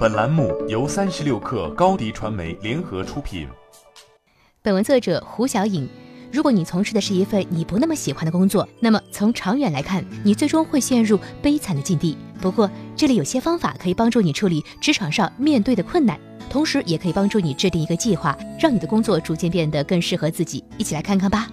本栏目由三十六氪高低传媒联合出品。本文作者胡小颖。如果你从事的是一份你不那么喜欢的工作，那么从长远来看，你最终会陷入悲惨的境地。不过，这里有些方法可以帮助你处理职场上面对的困难，同时也可以帮助你制定一个计划，让你的工作逐渐变得更适合自己。一起来看看吧。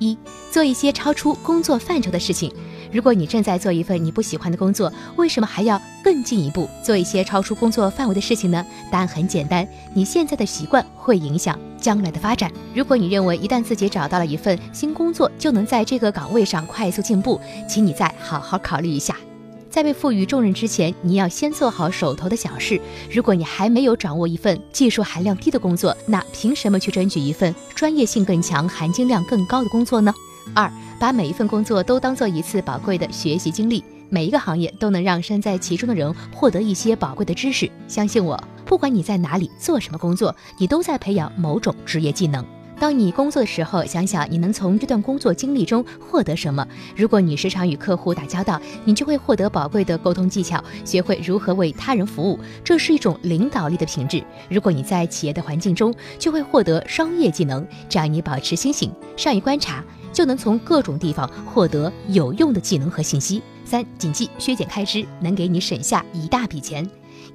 一，做一些超出工作范畴的事情。如果你正在做一份你不喜欢的工作，为什么还要更进一步做一些超出工作范围的事情呢？答案很简单，你现在的习惯会影响将来的发展。如果你认为一旦自己找到了一份新工作就能在这个岗位上快速进步，请你再好好考虑一下。在被赋予重任之前，你要先做好手头的小事。如果你还没有掌握一份技术含量低的工作，那凭什么去争取一份专业性更强、含金量更高的工作呢？二，把每一份工作都当做一次宝贵的学习经历。每一个行业都能让身在其中的人获得一些宝贵的知识。相信我，不管你在哪里做什么工作，你都在培养某种职业技能。当你工作的时候，想想你能从这段工作经历中获得什么。如果你时常与客户打交道，你就会获得宝贵的沟通技巧，学会如何为他人服务，这是一种领导力的品质。如果你在企业的环境中，就会获得商业技能，这样你保持清醒，善于观察，就能从各种地方获得有用的技能和信息。三、谨记削减开支，能给你省下一大笔钱。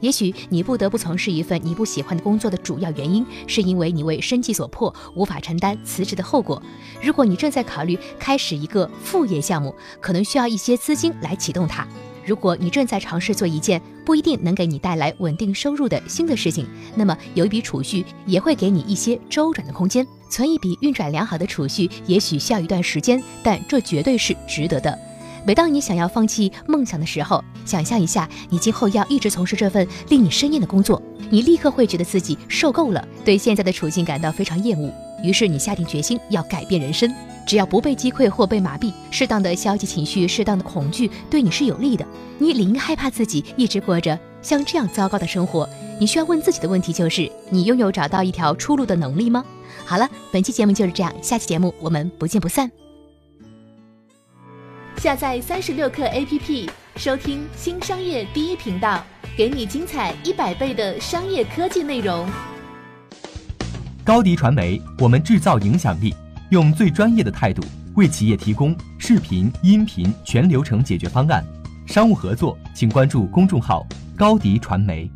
也许你不得不从事一份你不喜欢的工作的主要原因，是因为你为生计所迫，无法承担辞职的后果。如果你正在考虑开始一个副业项目，可能需要一些资金来启动它。如果你正在尝试做一件不一定能给你带来稳定收入的新的事情，那么有一笔储蓄也会给你一些周转的空间。存一笔运转良好的储蓄，也许需要一段时间，但这绝对是值得的。每当你想要放弃梦想的时候，想象一下你今后要一直从事这份令你生厌的工作，你立刻会觉得自己受够了，对现在的处境感到非常厌恶。于是你下定决心要改变人生。只要不被击溃或被麻痹，适当的消极情绪、适当的恐惧对你是有利的。你理应害怕自己一直过着像这样糟糕的生活。你需要问自己的问题就是：你拥有找到一条出路的能力吗？好了，本期节目就是这样，下期节目我们不见不散。下载三十六课 APP，收听新商业第一频道，给你精彩一百倍的商业科技内容。高迪传媒，我们制造影响力，用最专业的态度为企业提供视频、音频全流程解决方案。商务合作，请关注公众号高迪传媒。